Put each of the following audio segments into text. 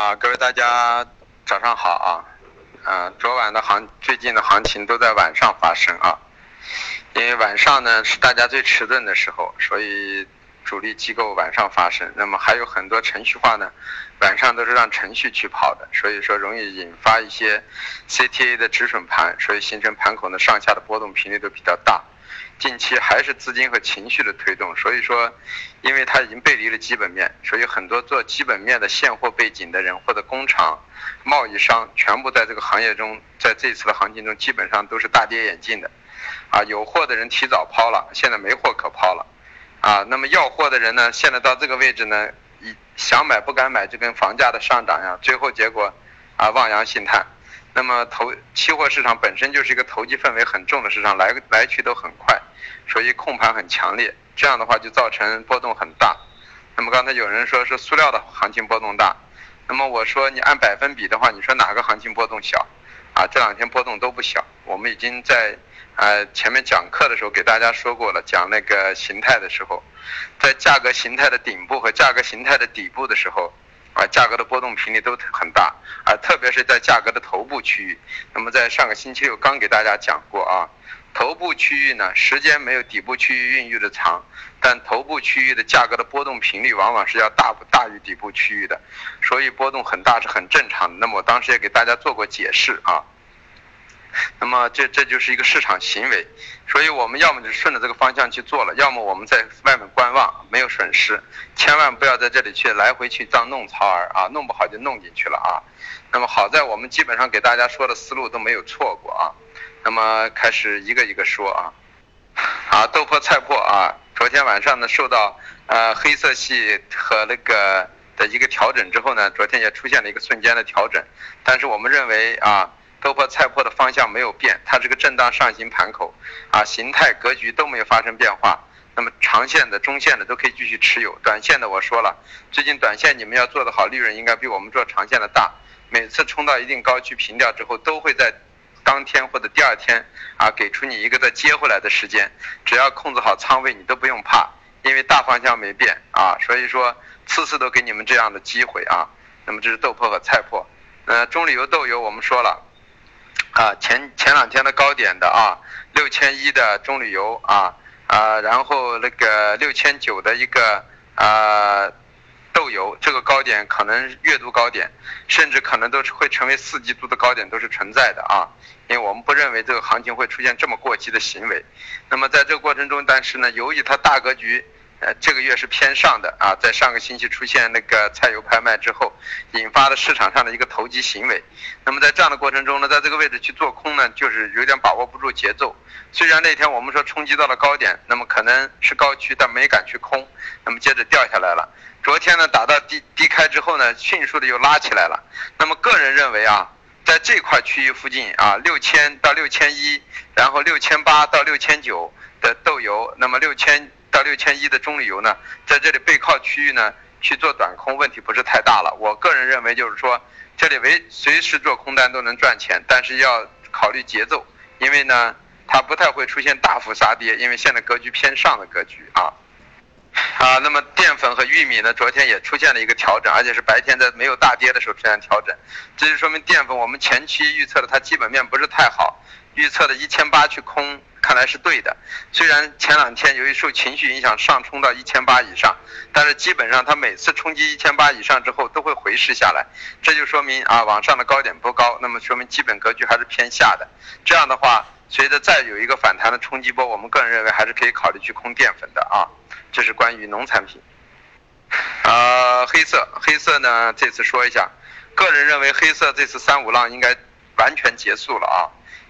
啊，各位大家早上好啊，嗯，昨晚的行最近的行情都在晚上发生啊，因为晚上呢是大家最迟钝的时候，所以主力机构晚上发生。那么还有很多程序化呢，晚上都是让程序去跑的，所以说容易引发一些 CTA 的止损盘，所以形成盘口呢上下的波动频率都比较大。近期还是资金和情绪的推动，所以说，因为它已经背离了基本面，所以很多做基本面的现货背景的人或者工厂、贸易商，全部在这个行业中，在这次的行情中基本上都是大跌眼镜的，啊，有货的人提早抛了，现在没货可抛了，啊，那么要货的人呢，现在到这个位置呢，一想买不敢买，就跟房价的上涨一样，最后结果，啊，望洋兴叹。那么投期货市场本身就是一个投机氛围很重的市场，来来去都很快，所以控盘很强烈。这样的话就造成波动很大。那么刚才有人说是塑料的行情波动大，那么我说你按百分比的话，你说哪个行情波动小？啊，这两天波动都不小。我们已经在呃前面讲课的时候给大家说过了，讲那个形态的时候，在价格形态的顶部和价格形态的底部的时候。啊，价格的波动频率都很大啊，特别是在价格的头部区域。那么在上个星期六刚给大家讲过啊，头部区域呢，时间没有底部区域孕育的长，但头部区域的价格的波动频率往往是要大大于底部区域的，所以波动很大是很正常的。那么我当时也给大家做过解释啊。那么这这就是一个市场行为，所以我们要么就顺着这个方向去做了，要么我们在外面观望，没有损失，千万不要在这里去来回去当弄潮儿啊，弄不好就弄进去了啊。那么好在我们基本上给大家说的思路都没有错过啊。那么开始一个一个说啊，啊豆粕菜粕啊，昨天晚上呢受到呃黑色系和那个的一个调整之后呢，昨天也出现了一个瞬间的调整，但是我们认为啊。豆粕、菜粕的方向没有变，它是个震荡上行盘口，啊，形态格局都没有发生变化。那么长线的、中线的都可以继续持有，短线的我说了，最近短线你们要做的好，利润应该比我们做长线的大。每次冲到一定高区平掉之后，都会在当天或者第二天啊，给出你一个再接回来的时间。只要控制好仓位，你都不用怕，因为大方向没变啊。所以说，次次都给你们这样的机会啊。那么这是豆粕和菜粕，呃，中榈油豆油我们说了。啊，前前两天的高点的啊，六千一的中旅游啊啊，然后那个六千九的一个啊豆油，这个高点可能月度高点，甚至可能都是会成为四季度的高点，都是存在的啊，因为我们不认为这个行情会出现这么过激的行为。那么在这个过程中，但是呢，由于它大格局。呃，这个月是偏上的啊，在上个星期出现那个菜油拍卖之后，引发的市场上的一个投机行为。那么在这样的过程中呢，在这个位置去做空呢，就是有点把握不住节奏。虽然那天我们说冲击到了高点，那么可能是高区，但没敢去空，那么接着掉下来了。昨天呢，打到低低开之后呢，迅速的又拉起来了。那么个人认为啊，在这块区域附近啊，六千到六千一，然后六千八到六千九的豆油，那么六千。到六千一的中旅游呢，在这里背靠区域呢去做短空，问题不是太大了。我个人认为就是说，这里为随时做空单都能赚钱，但是要考虑节奏，因为呢它不太会出现大幅杀跌，因为现在格局偏上的格局啊。啊，那么淀粉和玉米呢，昨天也出现了一个调整，而且是白天在没有大跌的时候出现调整，这就说明淀粉我们前期预测的它基本面不是太好，预测的一千八去空。看来是对的，虽然前两天由于受情绪影响上冲到一千八以上，但是基本上它每次冲击一千八以上之后都会回试下来，这就说明啊往上的高点不高，那么说明基本格局还是偏下的。这样的话，随着再有一个反弹的冲击波，我们个人认为还是可以考虑去空淀粉的啊。这是关于农产品。呃，黑色，黑色呢这次说一下，个人认为黑色这次三五浪应该完全结束了啊。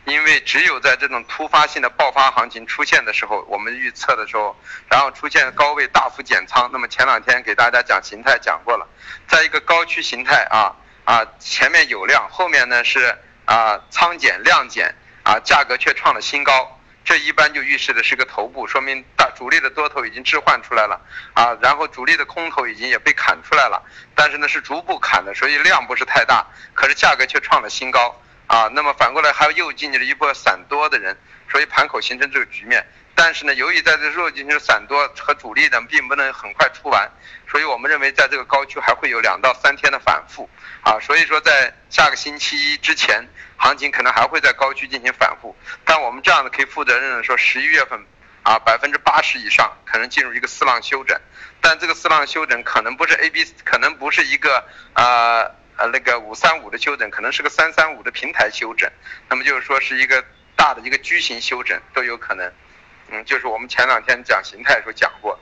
因为只有在这种突发性的爆发行情出现的时候，我们预测的时候，然后出现高位大幅减仓。那么前两天给大家讲形态讲过了，在一个高区形态啊啊，前面有量，后面呢是啊仓减量减啊，价格却创了新高，这一般就预示的是个头部，说明大主力的多头已经置换出来了啊，然后主力的空头已经也被砍出来了，但是呢是逐步砍的，所以量不是太大，可是价格却创了新高。啊，那么反过来还有又进去了一波散多的人，所以盘口形成这个局面。但是呢，由于在这弱进行散多和主力呢，并不能很快出完，所以我们认为在这个高区还会有两到三天的反复啊。所以说在下个星期一之前，行情可能还会在高区进行反复。但我们这样的可以负责任的说，十一月份啊，百分之八十以上可能进入一个四浪休整，但这个四浪休整可能不是 A B，可能不是一个呃呃那个五三五的休整，可能是个三三五的平台休整，那么就是说是一个大的一个矩形休整都有可能。嗯，就是我们前两天讲形态的时候讲过。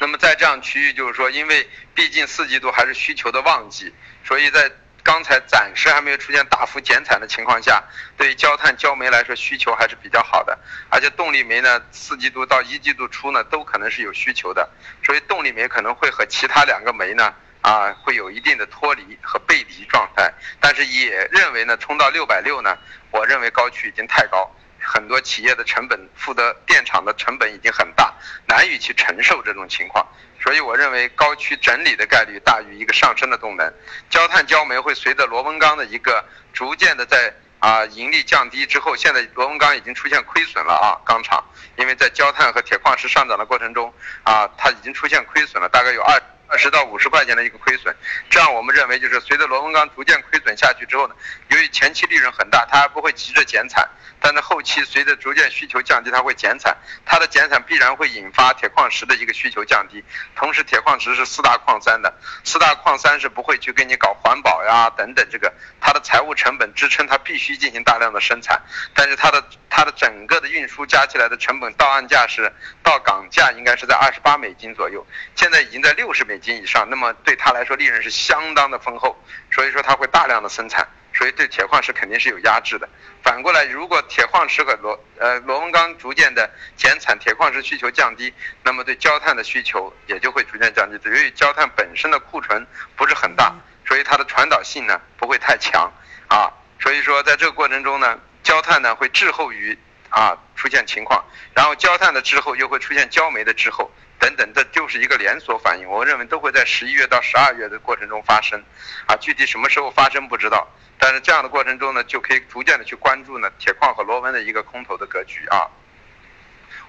那么在这样区域，就是说，因为毕竟四季度还是需求的旺季，所以在刚才暂时还没有出现大幅减产的情况下，对于焦炭、焦煤来说需求还是比较好的。而且动力煤呢，四季度到一季度初呢，都可能是有需求的，所以动力煤可能会和其他两个煤呢，啊，会有一定的脱离和背离状态。但是也认为呢，冲到六百六呢，我认为高区已经太高。很多企业的成本负责电厂的成本已经很大，难以去承受这种情况，所以我认为高区整理的概率大于一个上升的动能。焦炭、焦煤会随着螺纹钢的一个逐渐的在啊盈利降低之后，现在螺纹钢已经出现亏损了啊，钢厂，因为在焦炭和铁矿石上涨的过程中啊，它已经出现亏损了，大概有二。二十到五十块钱的一个亏损，这样我们认为就是随着螺纹钢逐渐亏损下去之后呢，由于前期利润很大，它还不会急着减产，但是后期随着逐渐需求降低，它会减产，它的减产必然会引发铁矿石的一个需求降低。同时，铁矿石是四大矿山的，四大矿山是不会去给你搞环保呀等等，这个它的财务成本支撑它必须进行大量的生产，但是它的它的整个的运输加起来的成本到岸价是到港价应该是在二十八美金左右，现在已经在六十美。金以上，那么对他来说利润是相当的丰厚，所以说他会大量的生产，所以对铁矿石肯定是有压制的。反过来，如果铁矿石和螺呃螺纹钢逐渐的减产，铁矿石需求降低，那么对焦炭的需求也就会逐渐降低。由于焦炭本身的库存不是很大，所以它的传导性呢不会太强啊。所以说在这个过程中呢，焦炭呢会滞后于啊出现情况，然后焦炭的滞后又会出现焦煤的滞后。等等，这就是一个连锁反应。我认为都会在十一月到十二月的过程中发生，啊，具体什么时候发生不知道。但是这样的过程中呢，就可以逐渐的去关注呢铁矿和螺纹的一个空头的格局啊。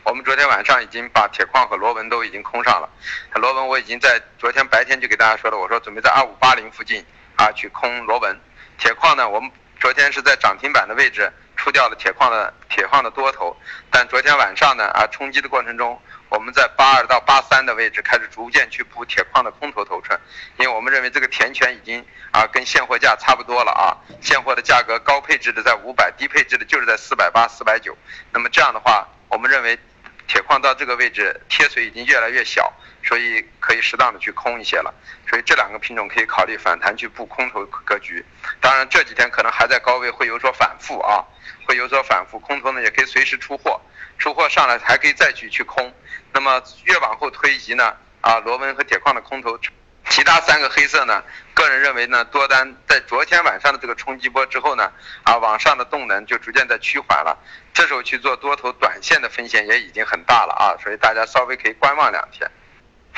我们昨天晚上已经把铁矿和螺纹都已经空上了，螺纹我已经在昨天白天就给大家说了，我说准备在二五八零附近啊去空螺纹。铁矿呢，我们昨天是在涨停板的位置出掉了铁矿的铁矿的多头，但昨天晚上呢啊冲击的过程中。我们在八二到八三的位置开始逐渐去补铁矿的空头头寸，因为我们认为这个填权已经啊跟现货价差不多了啊，现货的价格高配置的在五百，低配置的就是在四百八、四百九。那么这样的话，我们认为铁矿到这个位置贴水已经越来越小，所以可以适当的去空一些了。所以这两个品种可以考虑反弹去布空头格局。当然这几天可能还在高位会有所反复啊，会有所反复，空头呢也可以随时出货，出货上来还可以再去去空。那么越往后推移呢，啊，螺纹和铁矿的空头，其他三个黑色呢，个人认为呢，多单在昨天晚上的这个冲击波之后呢，啊，往上的动能就逐渐在趋缓了，这时候去做多头短线的风险也已经很大了啊，所以大家稍微可以观望两天。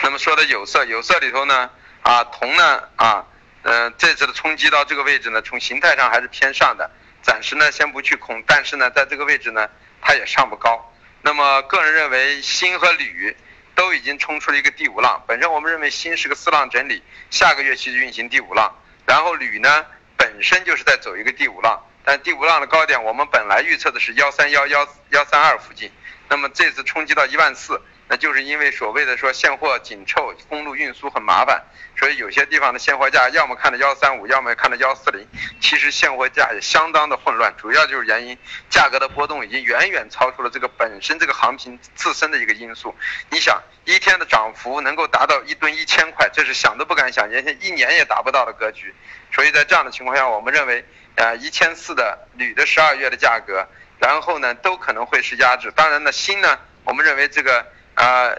那么说的有色，有色里头呢，啊，铜呢，啊，嗯，这次的冲击到这个位置呢，从形态上还是偏上的，暂时呢先不去空，但是呢，在这个位置呢，它也上不高。那么，个人认为锌和铝都已经冲出了一个第五浪。本身我们认为新是个四浪整理，下个月去运行第五浪。然后铝呢，本身就是在走一个第五浪，但第五浪的高点我们本来预测的是幺三幺幺幺三二附近。那么这次冲击到一万四。那就是因为所谓的说现货紧凑，公路运输很麻烦，所以有些地方的现货价要么看到幺三五，要么看到幺四零，其实现货价也相当的混乱，主要就是原因价格的波动已经远远超出了这个本身这个行情自身的一个因素。你想一天的涨幅能够达到一吨一千块，这是想都不敢想，连一年也达不到的格局。所以在这样的情况下，我们认为，呃，一千四的铝的十二月的价格，然后呢都可能会是压制。当然呢，锌呢，我们认为这个。啊，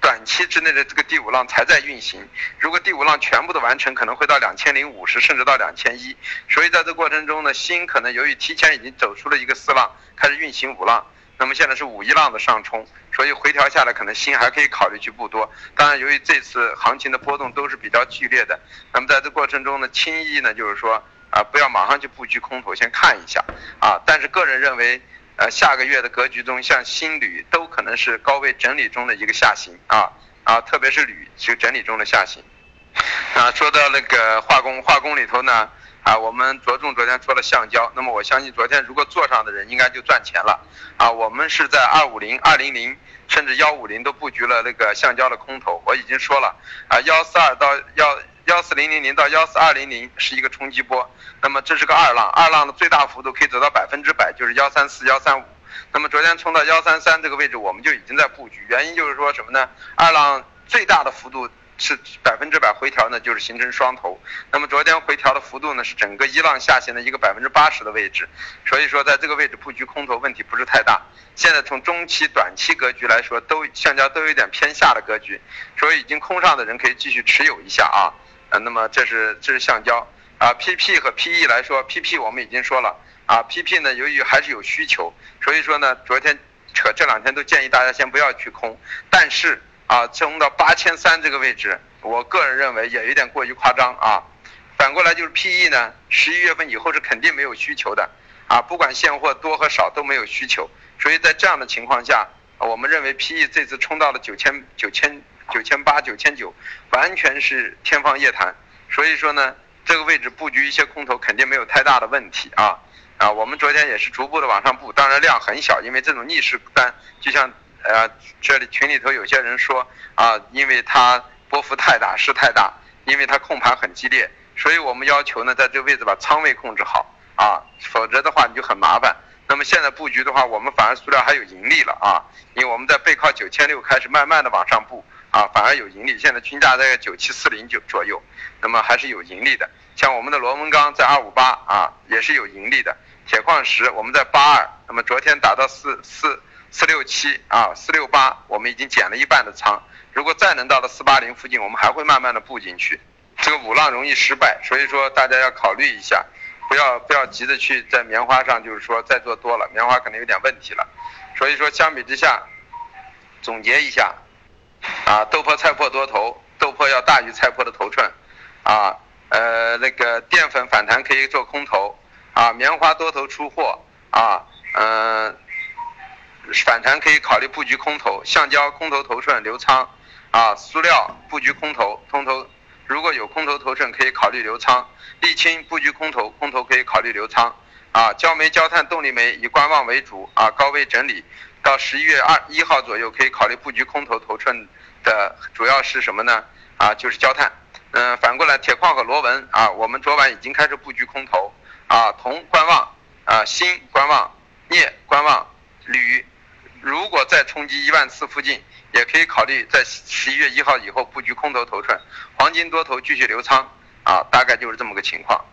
短期之内的这个第五浪才在运行，如果第五浪全部的完成，可能会到两千零五十，甚至到两千一。所以在这过程中呢，锌可能由于提前已经走出了一个四浪，开始运行五浪，那么现在是五一浪的上冲，所以回调下来可能锌还可以考虑去布多。当然，由于这次行情的波动都是比较剧烈的，那么在这过程中呢，轻易呢就是说啊，不要马上就布局空头，先看一下啊。但是个人认为，呃，下个月的格局中，像新铝都可能是高位整理中的一个下行啊啊，特别是铝就整理中的下行。啊，说到那个化工，化工里头呢，啊，我们着重昨天说了橡胶，那么我相信昨天如果做上的人应该就赚钱了啊。我们是在二五零、二零零甚至幺五零都布局了那个橡胶的空头，我已经说了啊，幺四二到幺。幺四零零零到幺四二零零是一个冲击波，那么这是个二浪，二浪的最大幅度可以走到百分之百，就是幺三四幺三五。那么昨天冲到幺三三这个位置，我们就已经在布局，原因就是说什么呢？二浪最大的幅度是百分之百回调呢，就是形成双头。那么昨天回调的幅度呢，是整个一浪下行的一个百分之八十的位置，所以说在这个位置布局空头问题不是太大。现在从中期、短期格局来说，都橡胶都有点偏下的格局，所以已经空上的人可以继续持有一下啊。啊，那么这是这是橡胶啊，PP 和 PE 来说，PP 我们已经说了啊，PP 呢由于还是有需求，所以说呢，昨天扯这两天都建议大家先不要去空，但是啊，冲到八千三这个位置，我个人认为也有点过于夸张啊。反过来就是 PE 呢，十一月份以后是肯定没有需求的啊，不管现货多和少都没有需求，所以在这样的情况下，我们认为 PE 这次冲到了九千九千。九千八、九千九，完全是天方夜谭。所以说呢，这个位置布局一些空头肯定没有太大的问题啊啊！我们昨天也是逐步的往上布，当然量很小，因为这种逆势单，就像呃这里群里头有些人说啊，因为它波幅太大，势太大，因为它控盘很激烈，所以我们要求呢，在这个位置把仓位控制好啊，否则的话你就很麻烦。那么现在布局的话，我们反而塑料还有盈利了啊，因为我们在背靠九千六开始慢慢的往上布。啊，反而有盈利，现在均价在九七四零九左右，那么还是有盈利的。像我们的螺纹钢在二五八啊，也是有盈利的。铁矿石我们在八二，那么昨天达到四四四六七啊，四六八，我们已经减了一半的仓。如果再能到了四八零附近，我们还会慢慢的布进去。这个五浪容易失败，所以说大家要考虑一下，不要不要急着去在棉花上，就是说再做多了，棉花可能有点问题了。所以说相比之下，总结一下。啊，豆粕菜粕多头，豆粕要大于菜粕的头寸，啊，呃，那个淀粉反弹可以做空头，啊，棉花多头出货，啊，嗯，反弹可以考虑布局空头，橡胶空头头寸留仓，啊，塑料布局空头，空头如果有空头头寸可以考虑留仓，沥青布局空头，空头可以考虑留仓，啊，焦煤焦炭动力煤以观望为主，啊，高位整理。到十一月二一号左右，可以考虑布局空头头寸的，主要是什么呢？啊，就是焦炭。嗯，反过来铁矿和螺纹啊，我们昨晚已经开始布局空头啊，铜观望啊，锌观望，镍观望，铝如果再冲击一万次附近，也可以考虑在十一月一号以后布局空头头寸。黄金多头继续留仓啊，大概就是这么个情况。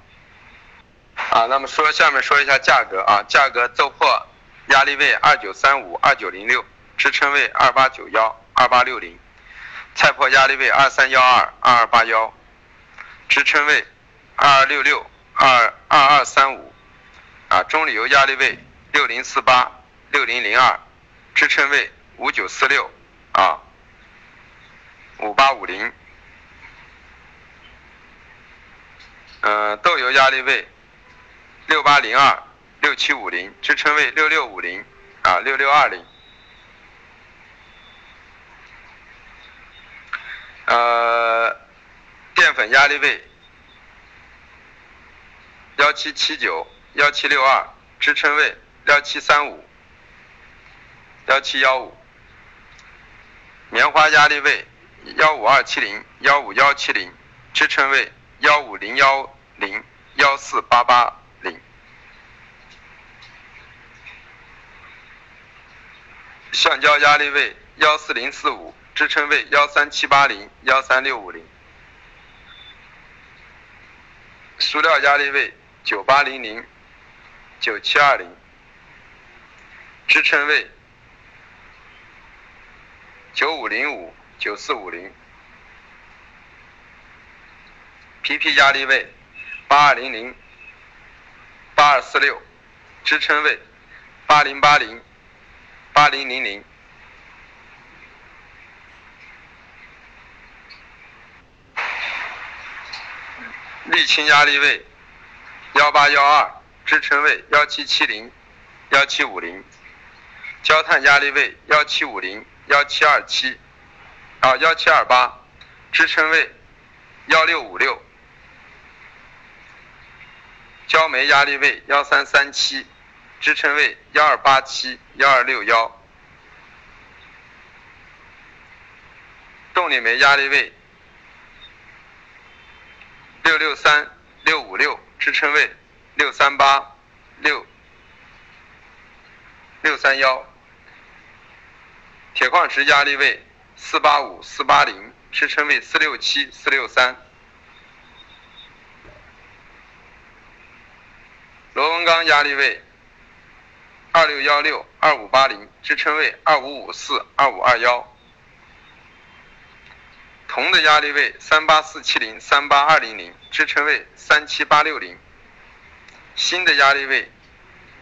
啊，那么说下面说一下价格啊，价格豆粕。压力位二九三五二九零六，支撑位二八九幺二八六零，菜粕压力位二三幺二二二八幺，支撑位二二六六二二二三五，啊，中铝油压力位六零四八六零零二，支撑位五九四六。啊五八五零，嗯，豆油压力位六八零二。六七五零支撑位六六五零啊六六二零，呃，淀粉压力位幺七七九幺七六二支撑位幺七三五幺七幺五，棉花压力位幺五二七零幺五幺七零支撑位幺五零幺零幺四八八。橡胶压力位幺四零四五，支撑位幺三七八零幺三六五零。塑料压力位九八零零九七二零，支撑位九五零五九四五零。PP 压力位八二零零八二四六，支撑位八零八零。八零零零，沥青压力位幺八幺二支撑位幺七七零幺七五零，焦炭压力位幺七五零幺七二七。啊幺七二八支撑位幺六五六，焦煤压力位幺三三七。支撑位幺二八七幺二六幺，动力煤压力位六六三六五六支撑位六三八六六三幺，铁矿石压力位四八五四八零支撑位四六七四六三，螺纹钢压力位二六幺六二五八零支撑位二五五四二五二幺。铜的压力位三八四七零三八二零零，支撑位三七八六零。锌的压力位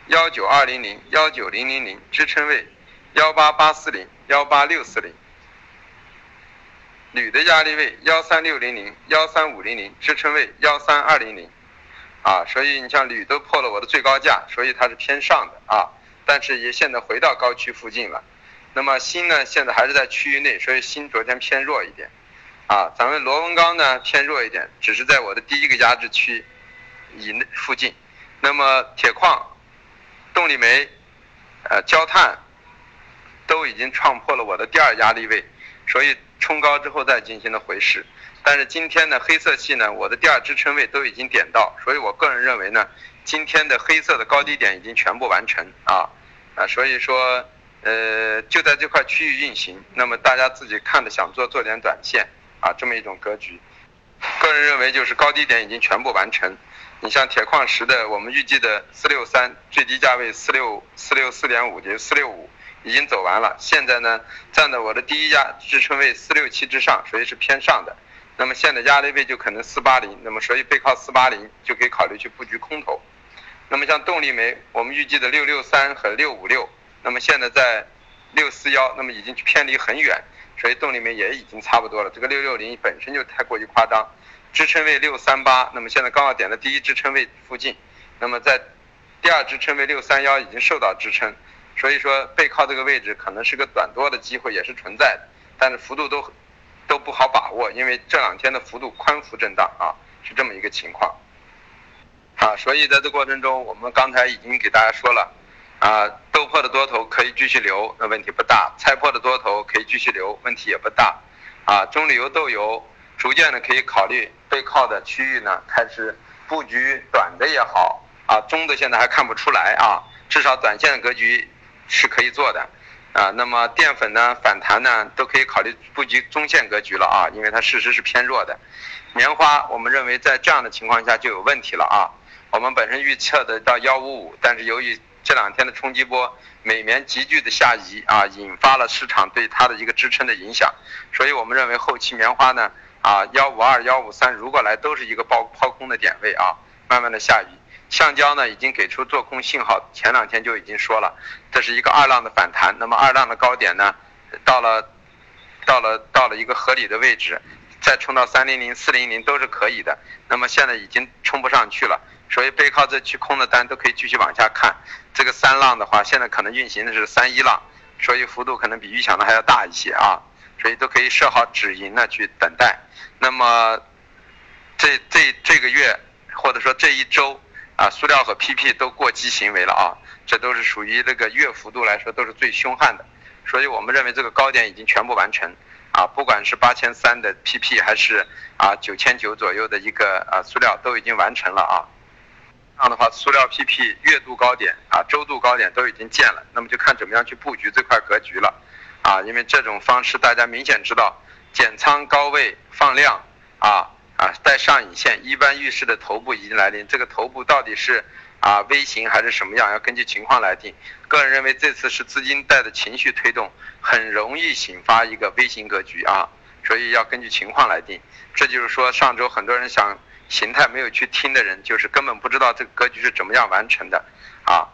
幺九二零零幺九零零零，支撑位幺八八四零幺八六四零。铝的压力位幺三六零零幺三五零零，支撑位幺三二零零。啊，所以你像铝都破了我的最高价，所以它是偏上的啊，但是也现在回到高区附近了。那么锌呢，现在还是在区域内，所以锌昨天偏弱一点。啊，咱们螺纹钢呢偏弱一点，只是在我的第一个压制区以内附近。那么铁矿、动力煤、呃焦炭都已经创破了我的第二压力位，所以冲高之后再进行的回试。但是今天的黑色系呢，我的第二支撑位都已经点到，所以我个人认为呢，今天的黑色的高低点已经全部完成啊啊，所以说呃就在这块区域运行。那么大家自己看着想做做点短线。啊，这么一种格局，个人认为就是高低点已经全部完成。你像铁矿石的，我们预计的四六三最低价位四六四六四点五，也就四六五，已经走完了。现在呢，站在我的第一压支撑位四六七之上，所以是偏上的。那么现在压力位就可能四八零，那么所以背靠四八零就可以考虑去布局空头。那么像动力煤，我们预计的六六三和六五六，那么现在在六四幺，那么已经偏离很远。所以动力煤也已经差不多了，这个六六零本身就太过于夸张，支撑位六三八，那么现在刚好点的第一支撑位附近，那么在第二支撑位六三幺已经受到支撑，所以说背靠这个位置可能是个短多的机会也是存在的，但是幅度都都不好把握，因为这两天的幅度宽幅震荡啊，是这么一个情况，啊，所以在这过程中我们刚才已经给大家说了。啊，豆粕的多头可以继续留，那问题不大；菜粕的多头可以继续留，问题也不大。啊，棕榈油豆油逐渐的可以考虑背靠的区域呢，开始布局短的也好，啊，中的现在还看不出来啊，至少短线的格局是可以做的。啊，那么淀粉呢反弹呢都可以考虑布局中线格局了啊，因为它事实是偏弱的。棉花我们认为在这样的情况下就有问题了啊，我们本身预测的到幺五五，但是由于这两天的冲击波，美棉急剧的下移啊，引发了市场对它的一个支撑的影响，所以我们认为后期棉花呢啊幺五二幺五三如果来都是一个抛抛空的点位啊，慢慢的下移。橡胶呢已经给出做空信号，前两天就已经说了，这是一个二浪的反弹，那么二浪的高点呢，到了到了到了一个合理的位置，再冲到三零零四零零都是可以的，那么现在已经冲不上去了。所以背靠这去空的单都可以继续往下看，这个三浪的话，现在可能运行的是三一浪，所以幅度可能比预想的还要大一些啊，所以都可以设好止盈呢去等待。那么这这这个月或者说这一周啊，塑料和 PP 都过激行为了啊，这都是属于这个月幅度来说都是最凶悍的，所以我们认为这个高点已经全部完成啊，不管是八千三的 PP 还是啊九千九左右的一个啊塑料都已经完成了啊。这样的话，塑料 PP 月度高点啊、周度高点都已经见了，那么就看怎么样去布局这块格局了，啊，因为这种方式大家明显知道，减仓高位放量啊啊带上影线，一般预示的头部已经来临，这个头部到底是啊微型还是什么样，要根据情况来定。个人认为这次是资金带的情绪推动，很容易引发一个微型格局啊，所以要根据情况来定。这就是说上周很多人想。形态没有去听的人，就是根本不知道这个格局是怎么样完成的，啊，